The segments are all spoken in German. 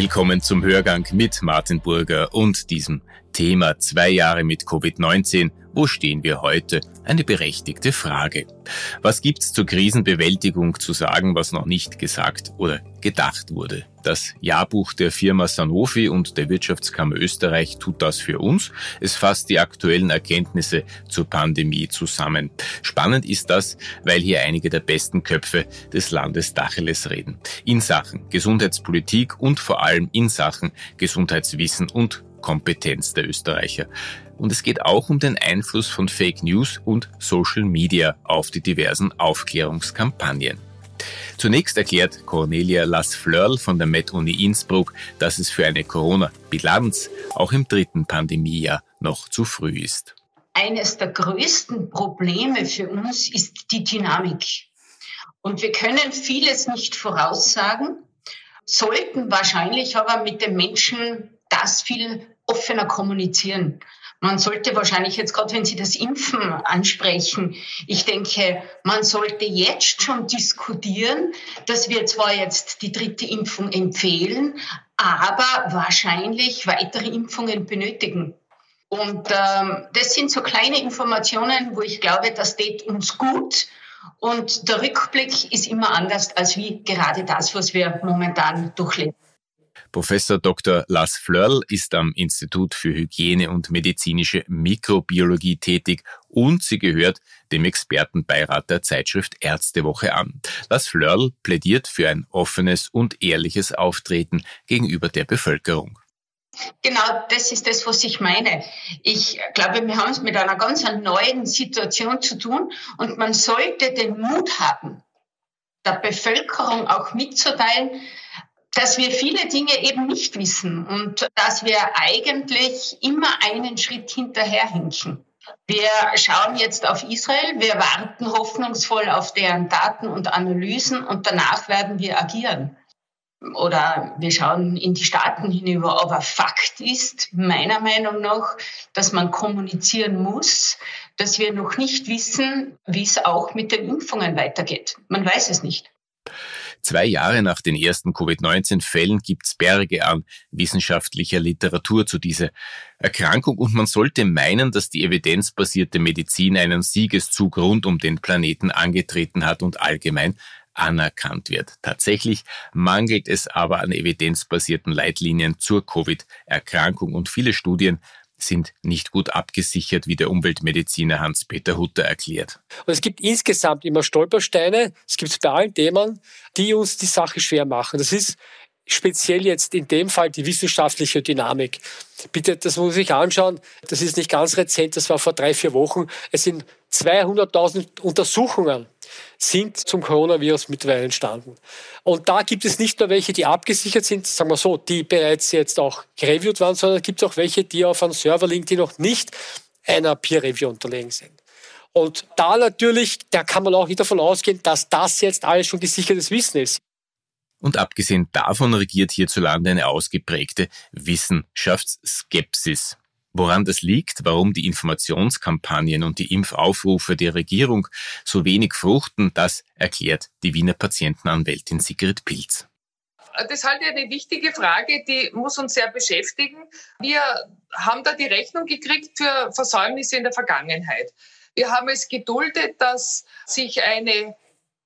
Willkommen zum Hörgang mit Martin Burger und diesem Thema zwei Jahre mit Covid-19. Wo stehen wir heute? Eine berechtigte Frage. Was gibt's zur Krisenbewältigung zu sagen, was noch nicht gesagt oder gedacht wurde? Das Jahrbuch der Firma Sanofi und der Wirtschaftskammer Österreich tut das für uns. Es fasst die aktuellen Erkenntnisse zur Pandemie zusammen. Spannend ist das, weil hier einige der besten Köpfe des Landes Dacheles reden. In Sachen Gesundheitspolitik und vor allem in Sachen Gesundheitswissen und Kompetenz der Österreicher. Und es geht auch um den Einfluss von Fake News und Social Media auf die diversen Aufklärungskampagnen. Zunächst erklärt Cornelia Lass-Flörl von der Med-Uni Innsbruck, dass es für eine Corona-Bilanz auch im dritten Pandemiejahr noch zu früh ist. Eines der größten Probleme für uns ist die Dynamik. Und wir können vieles nicht voraussagen, sollten wahrscheinlich aber mit den Menschen das viel offener kommunizieren. Man sollte wahrscheinlich jetzt gerade, wenn Sie das Impfen ansprechen, ich denke, man sollte jetzt schon diskutieren, dass wir zwar jetzt die dritte Impfung empfehlen, aber wahrscheinlich weitere Impfungen benötigen. Und ähm, das sind so kleine Informationen, wo ich glaube, das tät uns gut. Und der Rückblick ist immer anders als wie gerade das, was wir momentan durchleben. Professor Dr. Lars Flörl ist am Institut für Hygiene und medizinische Mikrobiologie tätig und sie gehört dem Expertenbeirat der Zeitschrift Ärztewoche an. Lars Flörl plädiert für ein offenes und ehrliches Auftreten gegenüber der Bevölkerung. Genau, das ist das, was ich meine. Ich glaube, wir haben es mit einer ganz neuen Situation zu tun und man sollte den Mut haben, der Bevölkerung auch mitzuteilen, dass wir viele Dinge eben nicht wissen und dass wir eigentlich immer einen Schritt hinterherhinken. Wir schauen jetzt auf Israel, wir warten hoffnungsvoll auf deren Daten und Analysen und danach werden wir agieren. Oder wir schauen in die Staaten hinüber. Aber Fakt ist, meiner Meinung nach, dass man kommunizieren muss, dass wir noch nicht wissen, wie es auch mit den Impfungen weitergeht. Man weiß es nicht. Zwei Jahre nach den ersten Covid-19-Fällen gibt's Berge an wissenschaftlicher Literatur zu dieser Erkrankung und man sollte meinen, dass die evidenzbasierte Medizin einen Siegeszug rund um den Planeten angetreten hat und allgemein anerkannt wird. Tatsächlich mangelt es aber an evidenzbasierten Leitlinien zur Covid-Erkrankung und viele Studien sind nicht gut abgesichert, wie der Umweltmediziner Hans-Peter Hutter erklärt. Und es gibt insgesamt immer Stolpersteine, es gibt bei allen Themen, die uns die Sache schwer machen. Das ist speziell jetzt in dem Fall die wissenschaftliche Dynamik. Bitte, das muss ich anschauen. Das ist nicht ganz rezent, das war vor drei, vier Wochen. Es sind 200.000 Untersuchungen sind zum Coronavirus mittlerweile entstanden. Und da gibt es nicht nur welche, die abgesichert sind, sagen wir so, die bereits jetzt auch gereviewt waren, sondern es gibt auch welche, die auf einem Server liegen, die noch nicht einer Peer Review unterlegen sind. Und da natürlich, da kann man auch nicht davon ausgehen, dass das jetzt alles schon gesichertes Wissen ist. Und abgesehen davon regiert hierzulande eine ausgeprägte Wissenschaftsskepsis. Woran das liegt, warum die Informationskampagnen und die Impfaufrufe der Regierung so wenig fruchten, das erklärt die Wiener Patientenanwältin Sigrid Pilz. Das halte ich eine wichtige Frage, die muss uns sehr beschäftigen. Wir haben da die Rechnung gekriegt für Versäumnisse in der Vergangenheit. Wir haben es geduldet, dass sich eine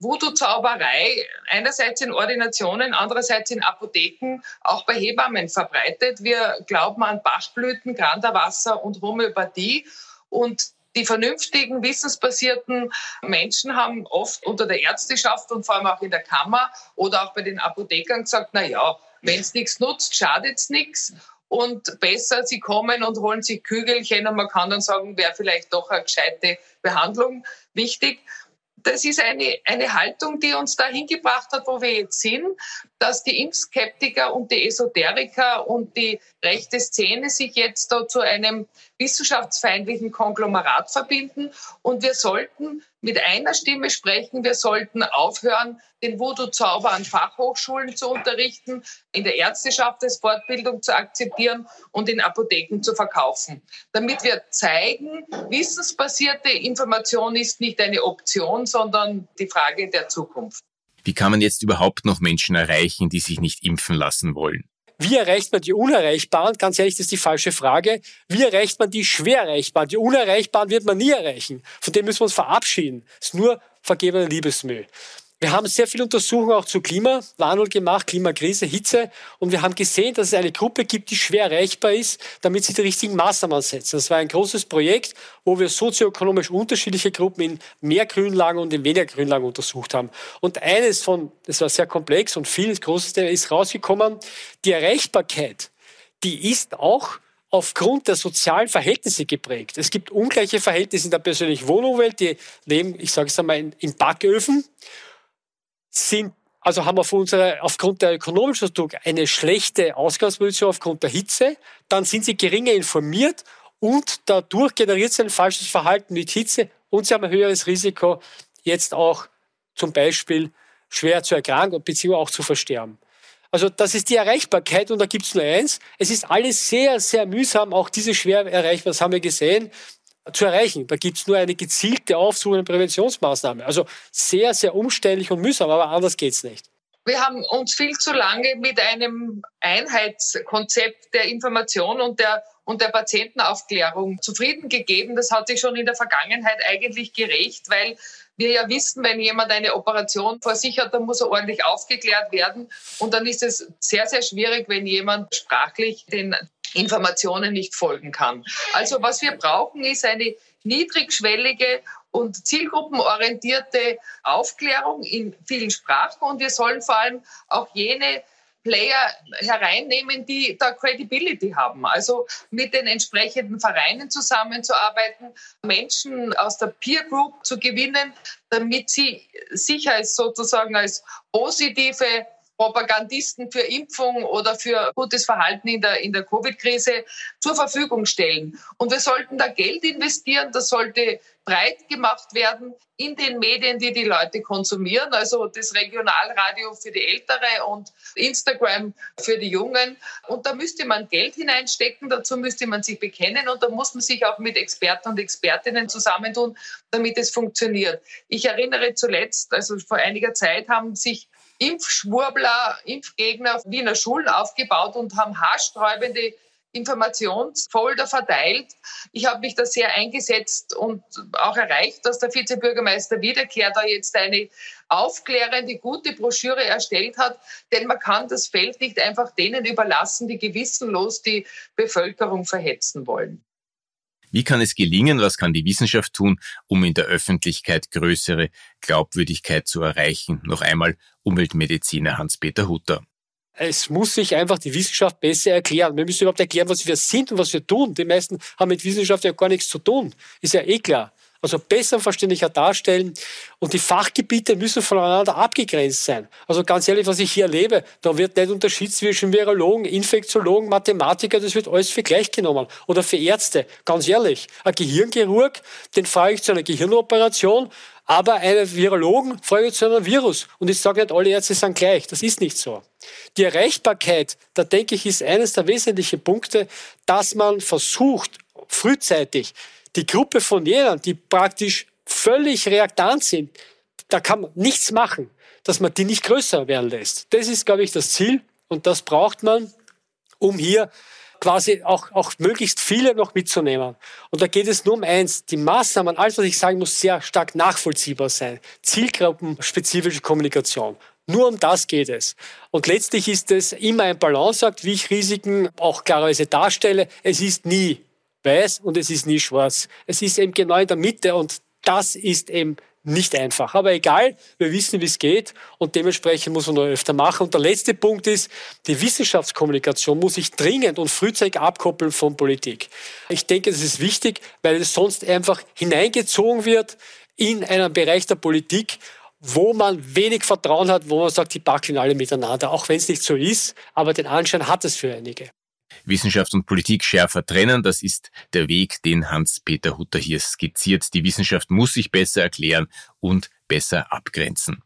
Voodoo-Zauberei einerseits in Ordinationen, andererseits in Apotheken, auch bei Hebammen verbreitet. Wir glauben an Bachblüten, Granderwasser und Homöopathie. Und die vernünftigen, wissensbasierten Menschen haben oft unter der Ärzteschaft und vor allem auch in der Kammer oder auch bei den Apothekern gesagt, na ja, wenn es nichts nutzt, schadet es nichts. Und besser, sie kommen und holen sich Kügelchen und man kann dann sagen, wäre vielleicht doch eine gescheite Behandlung wichtig das ist eine, eine Haltung, die uns dahin gebracht hat, wo wir jetzt sind, dass die Impfskeptiker und die Esoteriker und die rechte Szene sich jetzt da zu einem wissenschaftsfeindlichen Konglomerat verbinden. Und wir sollten mit einer Stimme sprechen. Wir sollten aufhören, den Voodoo-Zauber an Fachhochschulen zu unterrichten, in der Ärzteschaft als Fortbildung zu akzeptieren und in Apotheken zu verkaufen. Damit wir zeigen, wissensbasierte Information ist nicht eine Option, sondern die Frage der Zukunft. Wie kann man jetzt überhaupt noch Menschen erreichen, die sich nicht impfen lassen wollen? Wie erreicht man die Unerreichbaren? Ganz ehrlich, das ist die falsche Frage. Wie erreicht man die schwer erreichbaren? Die Unerreichbaren wird man nie erreichen. Von dem müssen wir uns verabschieden. Das ist nur vergebene Liebesmüll. Wir haben sehr viele Untersuchungen auch zu Klimawandel gemacht, Klimakrise, Hitze. Und wir haben gesehen, dass es eine Gruppe gibt, die schwer erreichbar ist, damit sie die richtigen Maßnahmen setzen. Das war ein großes Projekt, wo wir sozioökonomisch unterschiedliche Gruppen in mehr Grünlagen und in weniger Grünlagen untersucht haben. Und eines von, das war sehr komplex und viel großes ist rausgekommen, die Erreichbarkeit, die ist auch aufgrund der sozialen Verhältnisse geprägt. Es gibt ungleiche Verhältnisse in der persönlichen Wohnumwelt, die leben, ich sage es einmal, in, in Backöfen sind, also haben wir von unserer, aufgrund der ökonomischen Struktur eine schlechte Ausgangsposition aufgrund der Hitze, dann sind sie geringer informiert und dadurch generiert sie ein falsches Verhalten mit Hitze und sie haben ein höheres Risiko, jetzt auch zum Beispiel schwer zu erkranken beziehungsweise auch zu versterben. Also das ist die Erreichbarkeit und da gibt es nur eins. Es ist alles sehr, sehr mühsam, auch diese schwer erreichbar, das haben wir gesehen zu erreichen. Da gibt es nur eine gezielte Aufsuchung und Präventionsmaßnahme. Also sehr, sehr umständlich und mühsam, aber anders geht's nicht. Wir haben uns viel zu lange mit einem Einheitskonzept der Information und der, und der Patientenaufklärung zufrieden gegeben. Das hat sich schon in der Vergangenheit eigentlich gerecht, weil wir ja wissen, wenn jemand eine Operation vor sich hat, dann muss er ordentlich aufgeklärt werden. Und dann ist es sehr, sehr schwierig, wenn jemand sprachlich den Informationen nicht folgen kann. Also was wir brauchen, ist eine niedrigschwellige und zielgruppenorientierte Aufklärung in vielen Sprachen und wir sollen vor allem auch jene Player hereinnehmen, die da Credibility haben. Also mit den entsprechenden Vereinen zusammenzuarbeiten, Menschen aus der Peer Group zu gewinnen, damit sie sich als sozusagen als positive Propagandisten für Impfung oder für gutes Verhalten in der, in der Covid-Krise zur Verfügung stellen. Und wir sollten da Geld investieren. Das sollte breit gemacht werden in den Medien, die die Leute konsumieren. Also das Regionalradio für die Ältere und Instagram für die Jungen. Und da müsste man Geld hineinstecken. Dazu müsste man sich bekennen. Und da muss man sich auch mit Experten und Expertinnen zusammentun, damit es funktioniert. Ich erinnere zuletzt, also vor einiger Zeit haben sich Impfschwurbler, Impfgegner Wiener Schulen aufgebaut und haben haarsträubende Informationsfolder verteilt. Ich habe mich da sehr eingesetzt und auch erreicht, dass der Vizebürgermeister Wiederkehr da jetzt eine aufklärende, gute Broschüre erstellt hat, denn man kann das Feld nicht einfach denen überlassen, die gewissenlos die Bevölkerung verhetzen wollen. Wie kann es gelingen, was kann die Wissenschaft tun, um in der Öffentlichkeit größere Glaubwürdigkeit zu erreichen? Noch einmal Umweltmediziner Hans-Peter Hutter. Es muss sich einfach die Wissenschaft besser erklären. Wir müssen überhaupt erklären, was wir sind und was wir tun. Die meisten haben mit Wissenschaft ja gar nichts zu tun. Ist ja eh klar also besser und verständlicher darstellen. Und die Fachgebiete müssen voneinander abgegrenzt sein. Also ganz ehrlich, was ich hier erlebe, da wird nicht Unterschied zwischen Virologen, Infektiologen, Mathematiker, das wird alles für gleich genommen. Oder für Ärzte, ganz ehrlich. Ein Gehirnchirurg, den frage ich zu einer Gehirnoperation, aber einen Virologen frage ich zu einem Virus. Und ich sage nicht, alle Ärzte sind gleich. Das ist nicht so. Die Erreichbarkeit, da denke ich, ist eines der wesentlichen Punkte, dass man versucht, frühzeitig die Gruppe von jenen, die praktisch völlig reaktant sind, da kann man nichts machen, dass man die nicht größer werden lässt. Das ist, glaube ich, das Ziel und das braucht man, um hier quasi auch, auch möglichst viele noch mitzunehmen. Und da geht es nur um eins. Die Maßnahmen, alles was ich sagen muss, sehr stark nachvollziehbar sein. Zielgruppenspezifische Kommunikation. Nur um das geht es. Und letztlich ist es immer ein Balanceakt, wie ich Risiken auch klarerweise darstelle. Es ist nie weiß und es ist nie schwarz. Es ist eben genau in der Mitte und das ist eben nicht einfach. Aber egal, wir wissen, wie es geht und dementsprechend muss man noch öfter machen. Und der letzte Punkt ist, die Wissenschaftskommunikation muss sich dringend und frühzeitig abkoppeln von Politik. Ich denke, das ist wichtig, weil es sonst einfach hineingezogen wird in einen Bereich der Politik, wo man wenig Vertrauen hat, wo man sagt, die backeln alle miteinander, auch wenn es nicht so ist, aber den Anschein hat es für einige. Wissenschaft und Politik schärfer trennen, das ist der Weg, den Hans-Peter Hutter hier skizziert. Die Wissenschaft muss sich besser erklären und besser abgrenzen.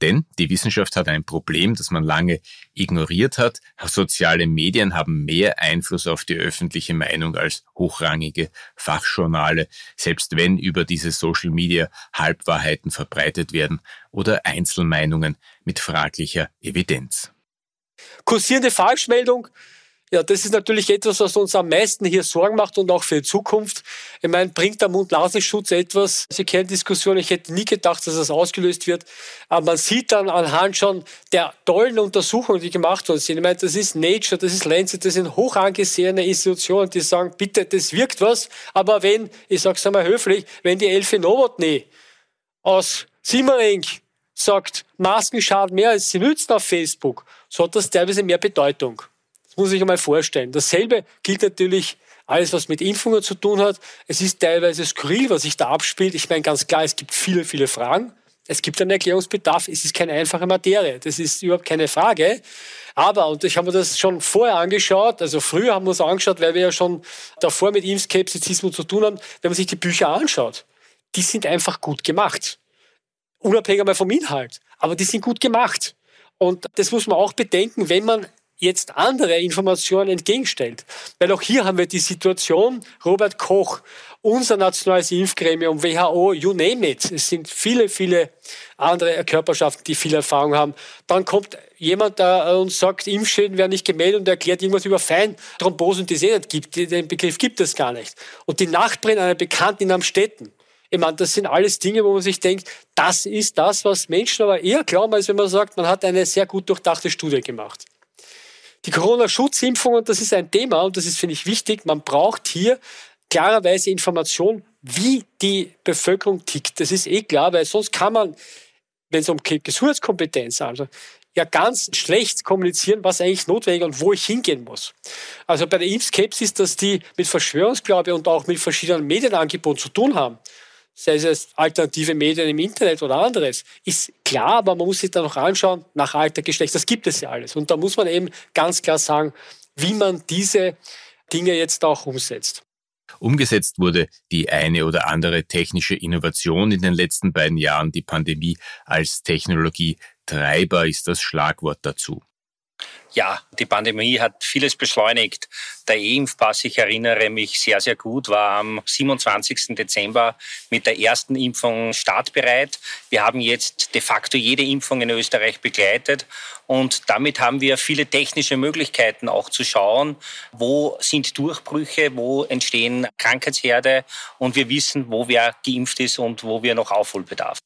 Denn die Wissenschaft hat ein Problem, das man lange ignoriert hat. Soziale Medien haben mehr Einfluss auf die öffentliche Meinung als hochrangige Fachjournale, selbst wenn über diese Social Media Halbwahrheiten verbreitet werden oder Einzelmeinungen mit fraglicher Evidenz. kursierende Falschmeldung, ja, das ist natürlich etwas, was uns am meisten hier Sorgen macht und auch für die Zukunft. Ich meine, bringt der Mund-Nasenschutz etwas? Sie kennen Diskussion. Ich hätte nie gedacht, dass das ausgelöst wird. Aber man sieht dann anhand schon der tollen Untersuchungen, die gemacht worden sind. Ich meine, das ist Nature, das ist Lancet, das sind hoch angesehene Institutionen, die sagen, bitte, das wirkt was. Aber wenn, ich sage es einmal höflich, wenn die Elfi Novotny aus Simmering sagt, Masken schaden mehr als sie nützen auf Facebook, so hat das teilweise mehr Bedeutung. Muss ich einmal vorstellen. Dasselbe gilt natürlich alles, was mit Impfungen zu tun hat. Es ist teilweise skurril, was sich da abspielt. Ich meine ganz klar, es gibt viele, viele Fragen. Es gibt einen Erklärungsbedarf. Es ist keine einfache Materie. Das ist überhaupt keine Frage. Aber, und ich habe mir das schon vorher angeschaut, also früher haben wir uns angeschaut, weil wir ja schon davor mit Impfskepsizismus zu tun haben, wenn man sich die Bücher anschaut, die sind einfach gut gemacht. Unabhängig einmal vom Inhalt. Aber die sind gut gemacht. Und das muss man auch bedenken, wenn man jetzt andere Informationen entgegenstellt. Weil auch hier haben wir die Situation, Robert Koch, unser nationales Impfgremium, WHO, you name it. Es sind viele, viele andere Körperschaften, die viel Erfahrung haben. Dann kommt jemand da und sagt, Impfschäden werden nicht gemeldet und erklärt irgendwas über Feinthrombosen, die es eh nicht gibt. Den Begriff gibt es gar nicht. Und die Nachbarin einer Bekannten in Amstetten, ich meine, das sind alles Dinge, wo man sich denkt, das ist das, was Menschen aber eher glauben, als wenn man sagt, man hat eine sehr gut durchdachte Studie gemacht. Die Corona-Schutzimpfungen, das ist ein Thema und das ist, finde ich, wichtig. Man braucht hier klarerweise Information, wie die Bevölkerung tickt. Das ist eh klar, weil sonst kann man, wenn es um Gesundheitskompetenz also ja ganz schlecht kommunizieren, was eigentlich notwendig und wo ich hingehen muss. Also bei der Impfskepsis, dass die mit Verschwörungsglaube und auch mit verschiedenen Medienangeboten zu tun haben, sei es alternative Medien im Internet oder anderes, ist klar, aber man muss sich da noch anschauen, nach Alter, Geschlecht, das gibt es ja alles. Und da muss man eben ganz klar sagen, wie man diese Dinge jetzt auch umsetzt. Umgesetzt wurde die eine oder andere technische Innovation in den letzten beiden Jahren. Die Pandemie als Technologietreiber ist das Schlagwort dazu. Ja, die Pandemie hat vieles beschleunigt. Der E-Impfpass, ich erinnere mich sehr, sehr gut, war am 27. Dezember mit der ersten Impfung startbereit. Wir haben jetzt de facto jede Impfung in Österreich begleitet und damit haben wir viele technische Möglichkeiten auch zu schauen, wo sind Durchbrüche, wo entstehen Krankheitsherde und wir wissen, wo wer geimpft ist und wo wir noch Aufholbedarf.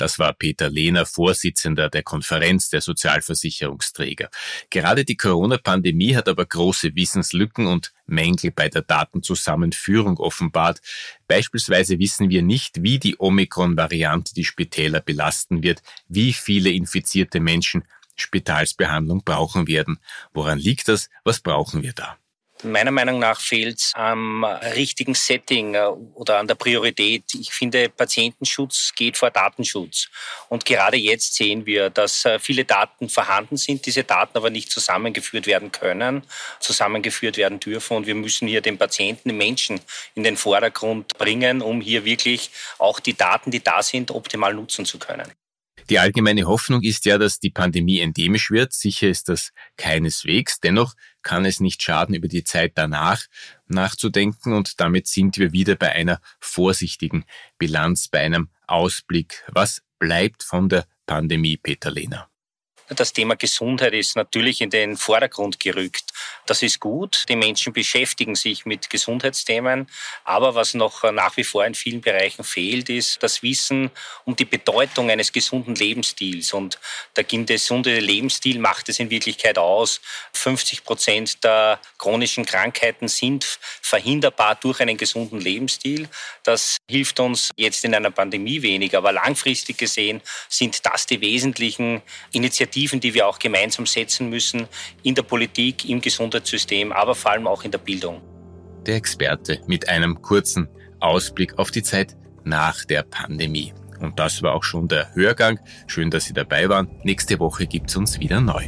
Das war Peter Lehner, Vorsitzender der Konferenz der Sozialversicherungsträger. Gerade die Corona-Pandemie hat aber große Wissenslücken und Mängel bei der Datenzusammenführung offenbart. Beispielsweise wissen wir nicht, wie die Omikron-Variante die Spitäler belasten wird, wie viele infizierte Menschen Spitalsbehandlung brauchen werden. Woran liegt das? Was brauchen wir da? Meiner Meinung nach fehlt es am richtigen Setting äh, oder an der Priorität. Ich finde, Patientenschutz geht vor Datenschutz. Und gerade jetzt sehen wir, dass äh, viele Daten vorhanden sind, diese Daten aber nicht zusammengeführt werden können, zusammengeführt werden dürfen. Und wir müssen hier den Patienten, den Menschen in den Vordergrund bringen, um hier wirklich auch die Daten, die da sind, optimal nutzen zu können. Die allgemeine Hoffnung ist ja, dass die Pandemie endemisch wird. Sicher ist das keineswegs. Dennoch kann es nicht schaden, über die Zeit danach nachzudenken und damit sind wir wieder bei einer vorsichtigen Bilanz, bei einem Ausblick. Was bleibt von der Pandemie, Peter Lehner? Das Thema Gesundheit ist natürlich in den Vordergrund gerückt. Das ist gut. Die Menschen beschäftigen sich mit Gesundheitsthemen. Aber was noch nach wie vor in vielen Bereichen fehlt, ist das Wissen um die Bedeutung eines gesunden Lebensstils. Und der gesunde Lebensstil macht es in Wirklichkeit aus. 50 Prozent der chronischen Krankheiten sind verhinderbar durch einen gesunden Lebensstil. Das hilft uns jetzt in einer Pandemie wenig. Aber langfristig gesehen sind das die wesentlichen Initiativen, Initiativen, die wir auch gemeinsam setzen müssen in der Politik, im Gesundheitssystem, aber vor allem auch in der Bildung. Der Experte mit einem kurzen Ausblick auf die Zeit nach der Pandemie. Und das war auch schon der Hörgang. Schön, dass Sie dabei waren. Nächste Woche gibt es uns wieder neu.